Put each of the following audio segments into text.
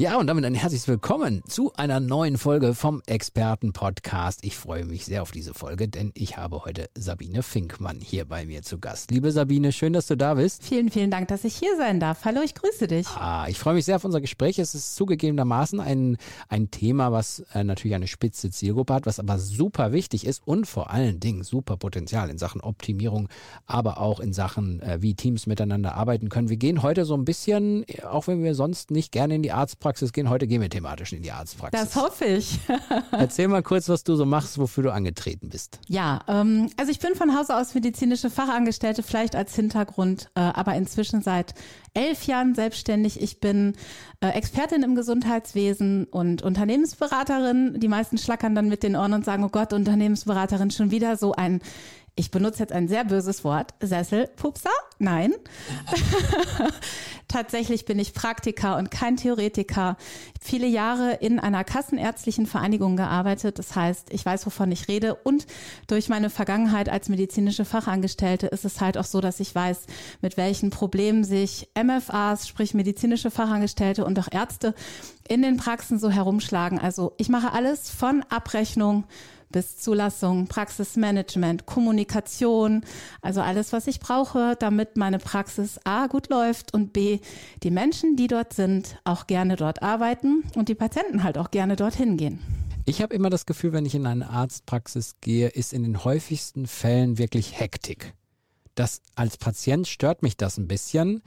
Ja, und damit ein herzliches Willkommen zu einer neuen Folge vom Experten-Podcast. Ich freue mich sehr auf diese Folge, denn ich habe heute Sabine Finkmann hier bei mir zu Gast. Liebe Sabine, schön, dass du da bist. Vielen, vielen Dank, dass ich hier sein darf. Hallo, ich grüße dich. Ah, ich freue mich sehr auf unser Gespräch. Es ist zugegebenermaßen ein, ein Thema, was äh, natürlich eine spitze Zielgruppe hat, was aber super wichtig ist und vor allen Dingen super Potenzial in Sachen Optimierung, aber auch in Sachen, äh, wie Teams miteinander arbeiten können. Wir gehen heute so ein bisschen, auch wenn wir sonst nicht gerne in die Arztpraxis Arztpraxis gehen. Heute gehen wir thematisch in die Arztpraxis. Das hoffe ich. Erzähl mal kurz, was du so machst, wofür du angetreten bist. Ja, ähm, also ich bin von Hause aus medizinische Fachangestellte, vielleicht als Hintergrund, äh, aber inzwischen seit elf Jahren selbstständig. Ich bin äh, Expertin im Gesundheitswesen und Unternehmensberaterin. Die meisten schlackern dann mit den Ohren und sagen, oh Gott, Unternehmensberaterin schon wieder so ein ich benutze jetzt ein sehr böses Wort, Sesselpupser? Nein. Tatsächlich bin ich Praktiker und kein Theoretiker. Viele Jahre in einer kassenärztlichen Vereinigung gearbeitet. Das heißt, ich weiß, wovon ich rede. Und durch meine Vergangenheit als medizinische Fachangestellte ist es halt auch so, dass ich weiß, mit welchen Problemen sich MFAs, sprich medizinische Fachangestellte und auch Ärzte in den Praxen so herumschlagen. Also ich mache alles von Abrechnung bis Zulassung, Praxismanagement, Kommunikation, also alles, was ich brauche, damit meine Praxis A gut läuft und B, die Menschen, die dort sind, auch gerne dort arbeiten und die Patienten halt auch gerne dorthin gehen. Ich habe immer das Gefühl, wenn ich in eine Arztpraxis gehe, ist in den häufigsten Fällen wirklich Hektik. Das als Patient stört mich das ein bisschen,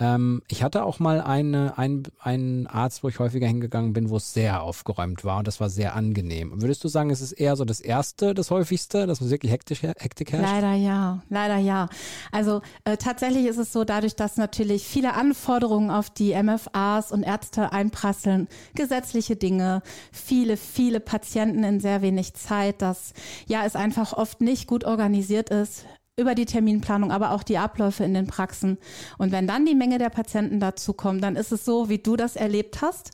ähm, ich hatte auch mal eine, ein, einen Arzt, wo ich häufiger hingegangen bin, wo es sehr aufgeräumt war und das war sehr angenehm. Würdest du sagen, es ist eher so das Erste, das Häufigste, dass man wirklich hektisch, Hektik herrscht? Leider ja, leider ja. Also äh, tatsächlich ist es so, dadurch, dass natürlich viele Anforderungen auf die MFAs und Ärzte einprasseln, gesetzliche Dinge, viele, viele Patienten in sehr wenig Zeit, dass ja es einfach oft nicht gut organisiert ist über die Terminplanung, aber auch die Abläufe in den Praxen. Und wenn dann die Menge der Patienten dazu kommt, dann ist es so, wie du das erlebt hast.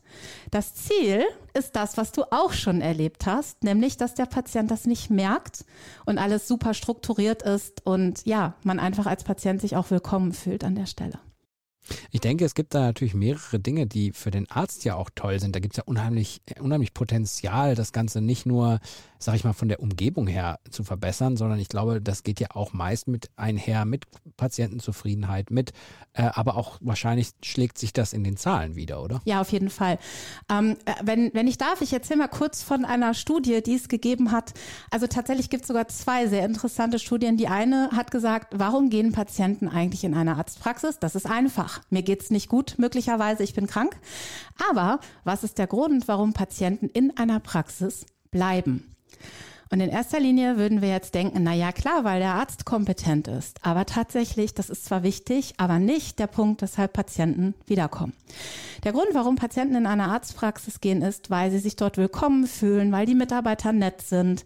Das Ziel ist das, was du auch schon erlebt hast, nämlich, dass der Patient das nicht merkt und alles super strukturiert ist und ja, man einfach als Patient sich auch willkommen fühlt an der Stelle. Ich denke, es gibt da natürlich mehrere Dinge, die für den Arzt ja auch toll sind. Da gibt es ja unheimlich, unheimlich Potenzial, das Ganze nicht nur, sag ich mal, von der Umgebung her zu verbessern, sondern ich glaube, das geht ja auch meist mit einher, mit Patientenzufriedenheit, mit, äh, aber auch wahrscheinlich schlägt sich das in den Zahlen wieder, oder? Ja, auf jeden Fall. Ähm, äh, wenn, wenn ich darf, ich erzähle mal kurz von einer Studie, die es gegeben hat. Also tatsächlich gibt es sogar zwei sehr interessante Studien. Die eine hat gesagt, warum gehen Patienten eigentlich in eine Arztpraxis? Das ist einfach. Mir geht's nicht gut, möglicherweise, ich bin krank. Aber was ist der Grund, warum Patienten in einer Praxis bleiben? Und in erster Linie würden wir jetzt denken, na ja, klar, weil der Arzt kompetent ist. Aber tatsächlich, das ist zwar wichtig, aber nicht der Punkt, weshalb Patienten wiederkommen. Der Grund, warum Patienten in eine Arztpraxis gehen, ist, weil sie sich dort willkommen fühlen, weil die Mitarbeiter nett sind,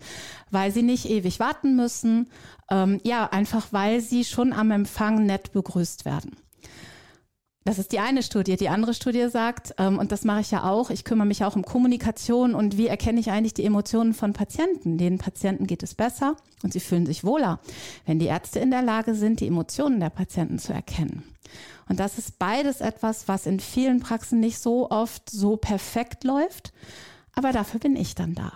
weil sie nicht ewig warten müssen. Ähm, ja, einfach weil sie schon am Empfang nett begrüßt werden. Das ist die eine Studie. Die andere Studie sagt, ähm, und das mache ich ja auch, ich kümmere mich auch um Kommunikation und wie erkenne ich eigentlich die Emotionen von Patienten. Den Patienten geht es besser und sie fühlen sich wohler, wenn die Ärzte in der Lage sind, die Emotionen der Patienten zu erkennen. Und das ist beides etwas, was in vielen Praxen nicht so oft so perfekt läuft, aber dafür bin ich dann da.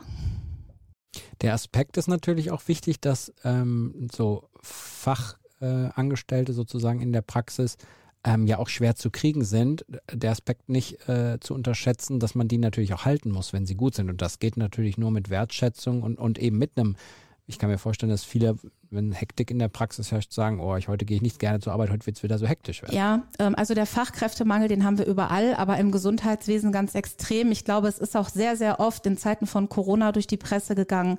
Der Aspekt ist natürlich auch wichtig, dass ähm, so Fachangestellte äh, sozusagen in der Praxis ähm, ja auch schwer zu kriegen sind, der Aspekt nicht äh, zu unterschätzen, dass man die natürlich auch halten muss, wenn sie gut sind. Und das geht natürlich nur mit Wertschätzung und, und eben mit einem, ich kann mir vorstellen, dass viele wenn Hektik in der Praxis herrscht, sagen, oh, ich heute gehe ich nicht gerne zur Arbeit, heute wird es wieder so hektisch werden. Ja, ähm, also der Fachkräftemangel, den haben wir überall, aber im Gesundheitswesen ganz extrem. Ich glaube, es ist auch sehr, sehr oft in Zeiten von Corona durch die Presse gegangen,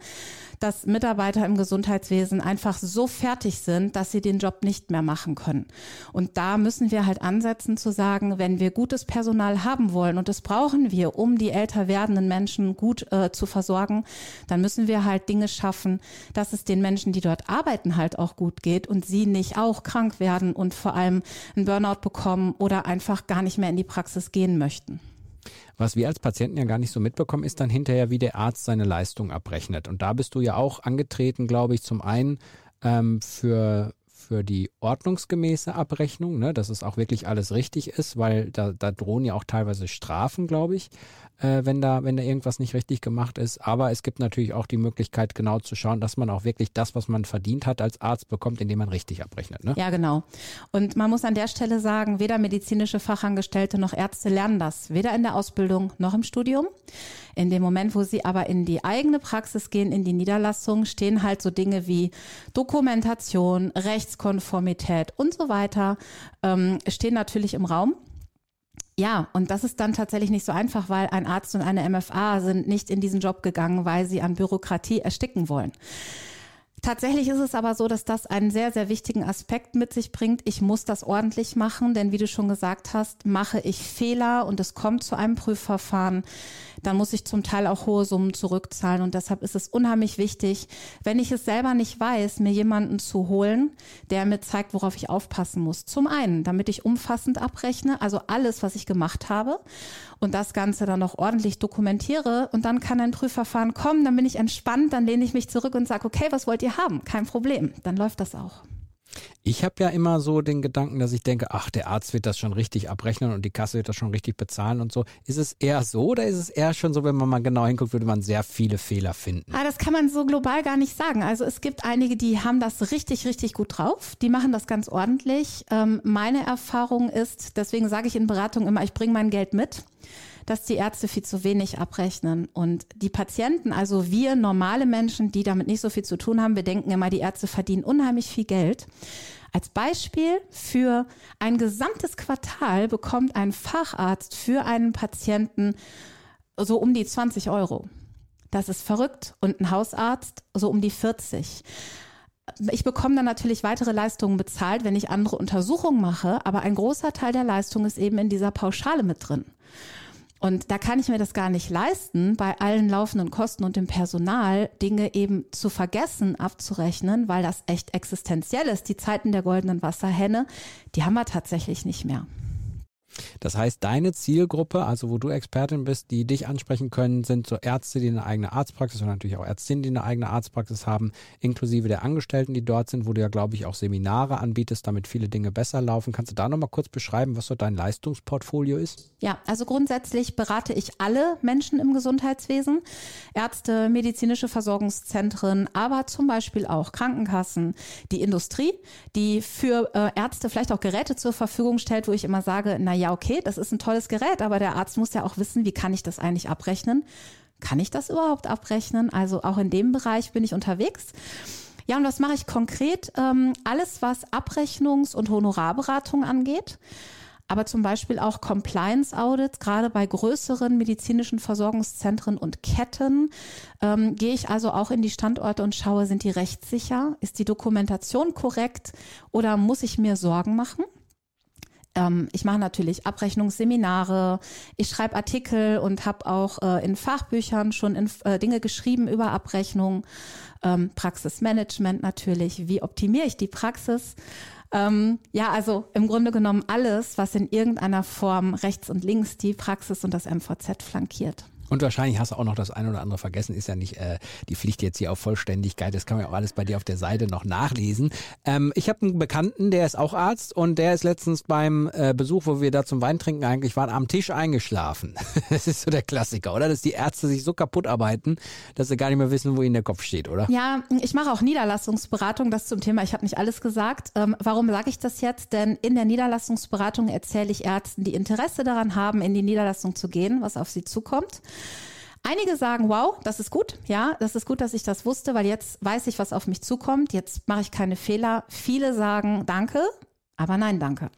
dass Mitarbeiter im Gesundheitswesen einfach so fertig sind, dass sie den Job nicht mehr machen können. Und da müssen wir halt ansetzen zu sagen, wenn wir gutes Personal haben wollen, und das brauchen wir, um die älter werdenden Menschen gut äh, zu versorgen, dann müssen wir halt Dinge schaffen, dass es den Menschen, die dort arbeiten, Arbeiten halt auch gut geht und sie nicht auch krank werden und vor allem einen Burnout bekommen oder einfach gar nicht mehr in die Praxis gehen möchten. Was wir als Patienten ja gar nicht so mitbekommen, ist dann hinterher, wie der Arzt seine Leistung abrechnet. Und da bist du ja auch angetreten, glaube ich, zum einen ähm, für für die ordnungsgemäße Abrechnung, ne, dass es auch wirklich alles richtig ist, weil da, da drohen ja auch teilweise Strafen, glaube ich äh, wenn, da, wenn da irgendwas nicht richtig gemacht ist. Aber es gibt natürlich auch die Möglichkeit, genau zu schauen, dass man auch wirklich das, was man verdient hat, als Arzt bekommt, indem man richtig abrechnet. Ne? Ja, genau. Und man muss an der Stelle sagen, weder medizinische Fachangestellte noch Ärzte lernen das, weder in der Ausbildung noch im Studium. In dem Moment, wo sie aber in die eigene Praxis gehen, in die Niederlassung, stehen halt so Dinge wie Dokumentation, Rechtskonformität und so weiter, ähm, stehen natürlich im Raum. Ja, und das ist dann tatsächlich nicht so einfach, weil ein Arzt und eine MFA sind nicht in diesen Job gegangen, weil sie an Bürokratie ersticken wollen. Tatsächlich ist es aber so, dass das einen sehr, sehr wichtigen Aspekt mit sich bringt. Ich muss das ordentlich machen, denn wie du schon gesagt hast, mache ich Fehler und es kommt zu einem Prüfverfahren, dann muss ich zum Teil auch hohe Summen zurückzahlen. Und deshalb ist es unheimlich wichtig, wenn ich es selber nicht weiß, mir jemanden zu holen, der mir zeigt, worauf ich aufpassen muss. Zum einen, damit ich umfassend abrechne, also alles, was ich gemacht habe und das Ganze dann noch ordentlich dokumentiere und dann kann ein Prüfverfahren kommen, dann bin ich entspannt, dann lehne ich mich zurück und sage, okay, was wollt ihr haben? Kein Problem, dann läuft das auch. Ich habe ja immer so den Gedanken, dass ich denke, ach, der Arzt wird das schon richtig abrechnen und die Kasse wird das schon richtig bezahlen und so. Ist es eher so oder ist es eher schon so, wenn man mal genau hinguckt, würde man sehr viele Fehler finden? Ah, das kann man so global gar nicht sagen. Also es gibt einige, die haben das richtig, richtig gut drauf. Die machen das ganz ordentlich. Ähm, meine Erfahrung ist, deswegen sage ich in Beratung immer, ich bringe mein Geld mit dass die Ärzte viel zu wenig abrechnen. Und die Patienten, also wir normale Menschen, die damit nicht so viel zu tun haben, wir denken immer, die Ärzte verdienen unheimlich viel Geld. Als Beispiel für ein gesamtes Quartal bekommt ein Facharzt für einen Patienten so um die 20 Euro. Das ist verrückt. Und ein Hausarzt so um die 40 ich bekomme dann natürlich weitere Leistungen bezahlt, wenn ich andere Untersuchungen mache, aber ein großer Teil der Leistung ist eben in dieser Pauschale mit drin. Und da kann ich mir das gar nicht leisten, bei allen laufenden Kosten und dem Personal Dinge eben zu vergessen, abzurechnen, weil das echt existenziell ist. Die Zeiten der goldenen Wasserhenne, die haben wir tatsächlich nicht mehr. Das heißt, deine Zielgruppe, also wo du Expertin bist, die dich ansprechen können, sind so Ärzte, die eine eigene Arztpraxis und natürlich auch Ärztinnen, die eine eigene Arztpraxis haben, inklusive der Angestellten, die dort sind, wo du ja, glaube ich, auch Seminare anbietest, damit viele Dinge besser laufen. Kannst du da nochmal kurz beschreiben, was so dein Leistungsportfolio ist? Ja, also grundsätzlich berate ich alle Menschen im Gesundheitswesen, Ärzte, medizinische Versorgungszentren, aber zum Beispiel auch Krankenkassen, die Industrie, die für äh, Ärzte vielleicht auch Geräte zur Verfügung stellt, wo ich immer sage, na ja, okay, das ist ein tolles Gerät, aber der Arzt muss ja auch wissen, wie kann ich das eigentlich abrechnen? Kann ich das überhaupt abrechnen? Also auch in dem Bereich bin ich unterwegs. Ja, und was mache ich konkret? Ähm, alles, was Abrechnungs- und Honorarberatung angeht, aber zum Beispiel auch Compliance Audits, gerade bei größeren medizinischen Versorgungszentren und Ketten, ähm, gehe ich also auch in die Standorte und schaue, sind die rechtssicher? Ist die Dokumentation korrekt oder muss ich mir Sorgen machen? Ähm, ich mache natürlich Abrechnungsseminare, ich schreibe Artikel und habe auch äh, in Fachbüchern schon in, äh, Dinge geschrieben über Abrechnung, ähm, Praxismanagement natürlich, wie optimiere ich die Praxis. Ähm, ja, also im Grunde genommen alles, was in irgendeiner Form rechts und links die Praxis und das MVZ flankiert. Und wahrscheinlich hast du auch noch das eine oder andere vergessen. Ist ja nicht äh, die Pflicht jetzt hier auf Vollständigkeit. Das kann man ja auch alles bei dir auf der Seite noch nachlesen. Ähm, ich habe einen Bekannten, der ist auch Arzt und der ist letztens beim äh, Besuch, wo wir da zum Weintrinken eigentlich waren, am Tisch eingeschlafen. das ist so der Klassiker, oder? Dass die Ärzte sich so kaputt arbeiten, dass sie gar nicht mehr wissen, wo ihnen der Kopf steht, oder? Ja, ich mache auch Niederlassungsberatung. Das zum Thema. Ich habe nicht alles gesagt. Ähm, warum sage ich das jetzt? Denn in der Niederlassungsberatung erzähle ich Ärzten, die Interesse daran haben, in die Niederlassung zu gehen, was auf sie zukommt. Einige sagen, wow, das ist gut. Ja, das ist gut, dass ich das wusste, weil jetzt weiß ich, was auf mich zukommt. Jetzt mache ich keine Fehler. Viele sagen, danke, aber nein, danke.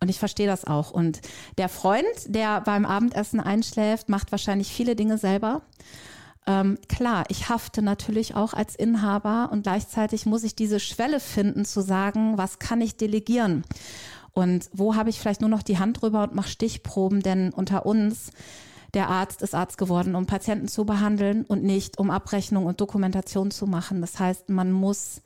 Und ich verstehe das auch. Und der Freund, der beim Abendessen einschläft, macht wahrscheinlich viele Dinge selber. Ähm, klar, ich hafte natürlich auch als Inhaber und gleichzeitig muss ich diese Schwelle finden zu sagen, was kann ich delegieren? Und wo habe ich vielleicht nur noch die Hand drüber und mache Stichproben? Denn unter uns, der Arzt ist Arzt geworden, um Patienten zu behandeln und nicht um Abrechnung und Dokumentation zu machen. Das heißt, man muss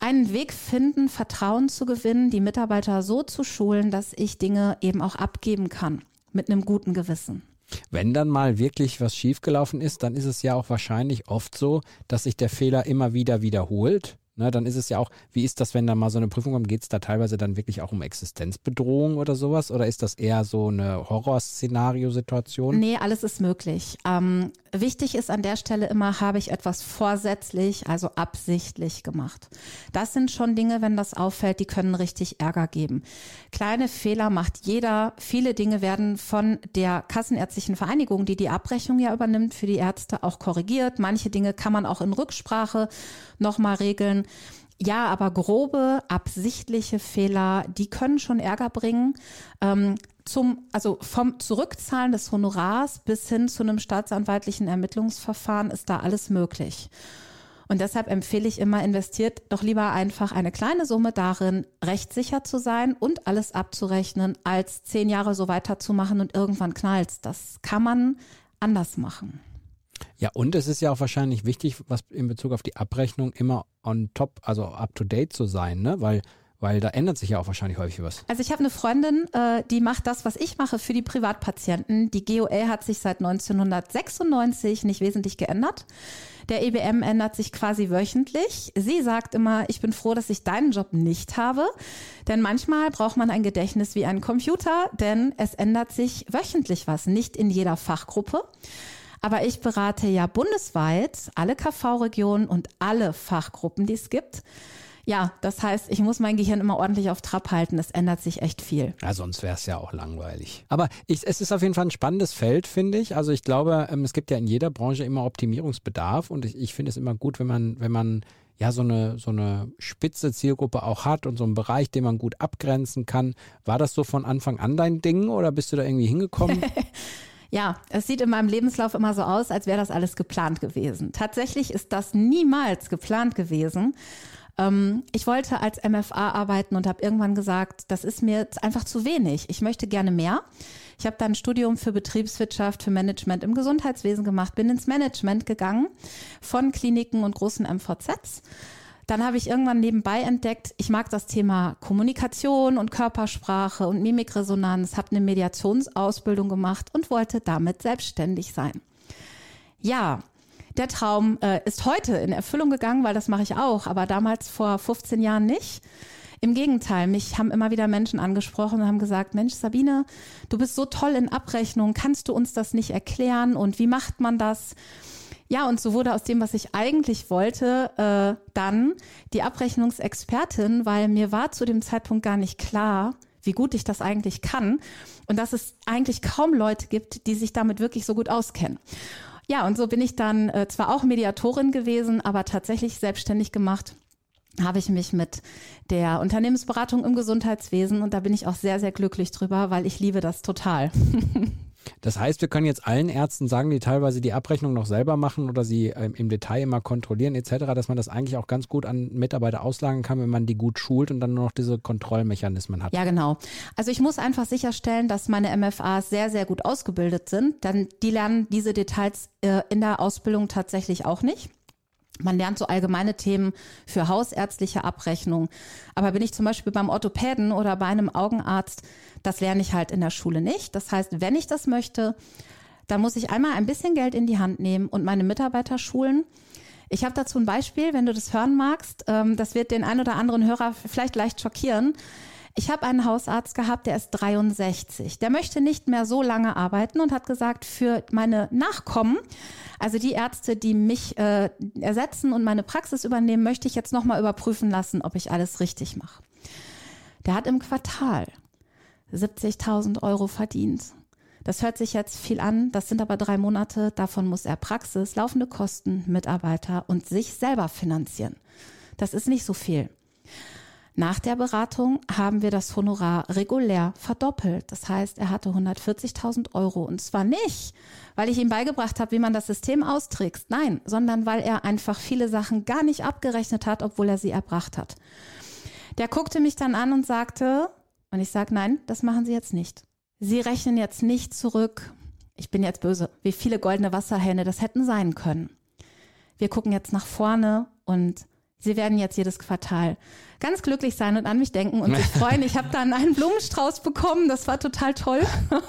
einen Weg finden, Vertrauen zu gewinnen, die Mitarbeiter so zu schulen, dass ich Dinge eben auch abgeben kann mit einem guten Gewissen. Wenn dann mal wirklich was schiefgelaufen ist, dann ist es ja auch wahrscheinlich oft so, dass sich der Fehler immer wieder wiederholt Ne, dann ist es ja auch, wie ist das, wenn da mal so eine Prüfung kommt, geht es da teilweise dann wirklich auch um Existenzbedrohung oder sowas? Oder ist das eher so eine Horrorszenario-Situation? Nee, alles ist möglich. Ähm, wichtig ist an der Stelle immer, habe ich etwas vorsätzlich, also absichtlich gemacht. Das sind schon Dinge, wenn das auffällt, die können richtig Ärger geben. Kleine Fehler macht jeder. Viele Dinge werden von der Kassenärztlichen Vereinigung, die die Abrechnung ja übernimmt, für die Ärzte auch korrigiert. Manche Dinge kann man auch in Rücksprache nochmal regeln. Ja, aber grobe, absichtliche Fehler, die können schon Ärger bringen. Ähm, zum, also vom Zurückzahlen des Honorars bis hin zu einem staatsanwaltlichen Ermittlungsverfahren ist da alles möglich. Und deshalb empfehle ich immer, investiert doch lieber einfach eine kleine Summe darin, rechtssicher zu sein und alles abzurechnen, als zehn Jahre so weiterzumachen und irgendwann knallt's. Das kann man anders machen. Ja, und es ist ja auch wahrscheinlich wichtig, was in Bezug auf die Abrechnung immer on top, also up to date zu sein, ne? Weil weil da ändert sich ja auch wahrscheinlich häufig was. Also ich habe eine Freundin, äh, die macht das, was ich mache für die Privatpatienten. Die GOL hat sich seit 1996 nicht wesentlich geändert. Der EBM ändert sich quasi wöchentlich. Sie sagt immer, ich bin froh, dass ich deinen Job nicht habe, denn manchmal braucht man ein Gedächtnis wie ein Computer, denn es ändert sich wöchentlich was, nicht in jeder Fachgruppe. Aber ich berate ja bundesweit alle KV-Regionen und alle Fachgruppen, die es gibt. Ja, das heißt, ich muss mein Gehirn immer ordentlich auf Trab halten. Es ändert sich echt viel. Ja, sonst wäre es ja auch langweilig. Aber ich, es ist auf jeden Fall ein spannendes Feld, finde ich. Also ich glaube, ähm, es gibt ja in jeder Branche immer Optimierungsbedarf und ich, ich finde es immer gut, wenn man, wenn man ja so eine, so eine spitze Zielgruppe auch hat und so einen Bereich, den man gut abgrenzen kann. War das so von Anfang an dein Ding oder bist du da irgendwie hingekommen? Ja, es sieht in meinem Lebenslauf immer so aus, als wäre das alles geplant gewesen. Tatsächlich ist das niemals geplant gewesen. Ähm, ich wollte als MFA arbeiten und habe irgendwann gesagt, das ist mir einfach zu wenig. Ich möchte gerne mehr. Ich habe dann ein Studium für Betriebswirtschaft, für Management im Gesundheitswesen gemacht, bin ins Management gegangen von Kliniken und großen MVZs dann habe ich irgendwann nebenbei entdeckt, ich mag das Thema Kommunikation und Körpersprache und Mimikresonanz, habe eine Mediationsausbildung gemacht und wollte damit selbstständig sein. Ja, der Traum äh, ist heute in Erfüllung gegangen, weil das mache ich auch, aber damals vor 15 Jahren nicht. Im Gegenteil, mich haben immer wieder Menschen angesprochen und haben gesagt, Mensch, Sabine, du bist so toll in Abrechnung, kannst du uns das nicht erklären und wie macht man das? Ja, und so wurde aus dem, was ich eigentlich wollte, äh, dann die Abrechnungsexpertin, weil mir war zu dem Zeitpunkt gar nicht klar, wie gut ich das eigentlich kann und dass es eigentlich kaum Leute gibt, die sich damit wirklich so gut auskennen. Ja, und so bin ich dann äh, zwar auch Mediatorin gewesen, aber tatsächlich selbstständig gemacht habe ich mich mit der Unternehmensberatung im Gesundheitswesen und da bin ich auch sehr, sehr glücklich drüber, weil ich liebe das total. Das heißt, wir können jetzt allen Ärzten sagen, die teilweise die Abrechnung noch selber machen oder sie ähm, im Detail immer kontrollieren etc., dass man das eigentlich auch ganz gut an Mitarbeiter auslagern kann, wenn man die gut schult und dann nur noch diese Kontrollmechanismen hat. Ja, genau. Also ich muss einfach sicherstellen, dass meine MFAs sehr, sehr gut ausgebildet sind. Dann die lernen diese Details äh, in der Ausbildung tatsächlich auch nicht. Man lernt so allgemeine Themen für hausärztliche Abrechnung. Aber bin ich zum Beispiel beim Orthopäden oder bei einem Augenarzt, das lerne ich halt in der Schule nicht. Das heißt, wenn ich das möchte, dann muss ich einmal ein bisschen Geld in die Hand nehmen und meine Mitarbeiter schulen. Ich habe dazu ein Beispiel, wenn du das hören magst. Ähm, das wird den ein oder anderen Hörer vielleicht leicht schockieren. Ich habe einen Hausarzt gehabt, der ist 63. Der möchte nicht mehr so lange arbeiten und hat gesagt, für meine Nachkommen, also die Ärzte, die mich äh, ersetzen und meine Praxis übernehmen, möchte ich jetzt nochmal überprüfen lassen, ob ich alles richtig mache. Der hat im Quartal 70.000 Euro verdient. Das hört sich jetzt viel an, das sind aber drei Monate, davon muss er Praxis, laufende Kosten, Mitarbeiter und sich selber finanzieren. Das ist nicht so viel. Nach der Beratung haben wir das Honorar regulär verdoppelt. Das heißt, er hatte 140.000 Euro. Und zwar nicht, weil ich ihm beigebracht habe, wie man das System austrickst. Nein, sondern weil er einfach viele Sachen gar nicht abgerechnet hat, obwohl er sie erbracht hat. Der guckte mich dann an und sagte, und ich sage, nein, das machen Sie jetzt nicht. Sie rechnen jetzt nicht zurück, ich bin jetzt böse, wie viele goldene Wasserhähne das hätten sein können. Wir gucken jetzt nach vorne und Sie werden jetzt jedes Quartal ganz glücklich sein und an mich denken und sich freuen. Ich habe dann einen Blumenstrauß bekommen, das war total toll.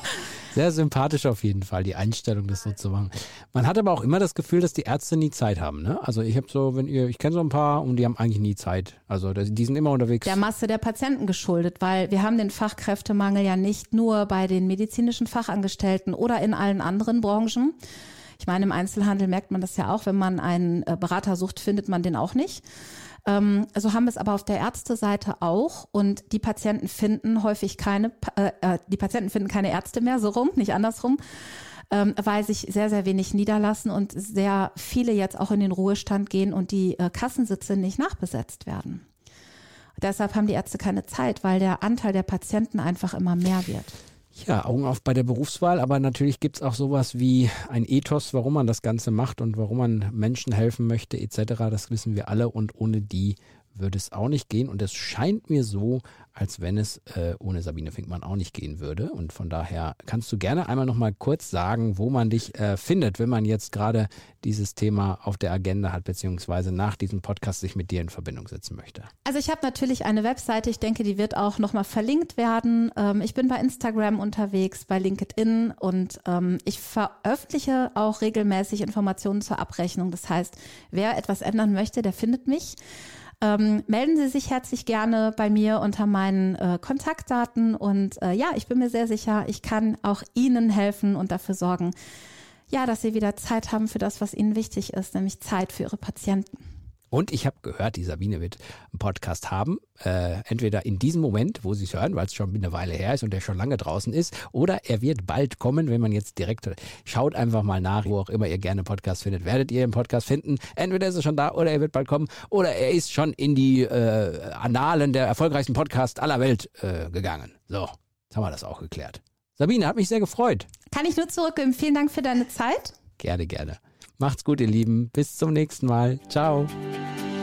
Sehr sympathisch auf jeden Fall, die Einstellung, das so zu machen. Man hat aber auch immer das Gefühl, dass die Ärzte nie Zeit haben. Ne? Also ich habe so, wenn ihr, ich kenne so ein paar und die haben eigentlich nie Zeit. Also die sind immer unterwegs. Der Masse der Patienten geschuldet, weil wir haben den Fachkräftemangel ja nicht nur bei den medizinischen Fachangestellten oder in allen anderen Branchen. Ich meine, im Einzelhandel merkt man das ja auch, wenn man einen äh, Berater sucht, findet man den auch nicht. Ähm, so haben wir es aber auf der Ärzteseite auch und die Patienten finden häufig keine, äh, äh, die Patienten finden keine Ärzte mehr, so rum, nicht andersrum. Ähm, weil sich sehr, sehr wenig niederlassen und sehr viele jetzt auch in den Ruhestand gehen und die äh, Kassensitze nicht nachbesetzt werden. Deshalb haben die Ärzte keine Zeit, weil der Anteil der Patienten einfach immer mehr wird. Ja, Augen auf bei der Berufswahl, aber natürlich gibt es auch sowas wie ein Ethos, warum man das Ganze macht und warum man Menschen helfen möchte etc. Das wissen wir alle und ohne die würde es auch nicht gehen. Und es scheint mir so, als wenn es äh, ohne Sabine Finkmann auch nicht gehen würde. Und von daher kannst du gerne einmal noch mal kurz sagen, wo man dich äh, findet, wenn man jetzt gerade dieses Thema auf der Agenda hat, beziehungsweise nach diesem Podcast sich mit dir in Verbindung setzen möchte. Also ich habe natürlich eine Webseite, ich denke, die wird auch noch mal verlinkt werden. Ähm, ich bin bei Instagram unterwegs, bei LinkedIn und ähm, ich veröffentliche auch regelmäßig Informationen zur Abrechnung. Das heißt, wer etwas ändern möchte, der findet mich. Ähm, melden Sie sich herzlich gerne bei mir unter meinen äh, Kontaktdaten und äh, ja, ich bin mir sehr sicher, ich kann auch Ihnen helfen und dafür sorgen, ja, dass Sie wieder Zeit haben für das, was Ihnen wichtig ist, nämlich Zeit für Ihre Patienten. Und ich habe gehört, die Sabine wird einen Podcast haben. Äh, entweder in diesem Moment, wo sie es hören, weil es schon eine Weile her ist und der schon lange draußen ist, oder er wird bald kommen, wenn man jetzt direkt schaut einfach mal nach, wo auch immer ihr gerne Podcast findet, werdet ihr einen Podcast finden. Entweder ist er schon da oder er wird bald kommen oder er ist schon in die äh, Annalen der erfolgreichsten Podcasts aller Welt äh, gegangen. So, jetzt haben wir das auch geklärt. Sabine, hat mich sehr gefreut. Kann ich nur zurückgeben. Vielen Dank für deine Zeit. Gerne, gerne. Macht's gut, ihr Lieben. Bis zum nächsten Mal. Ciao.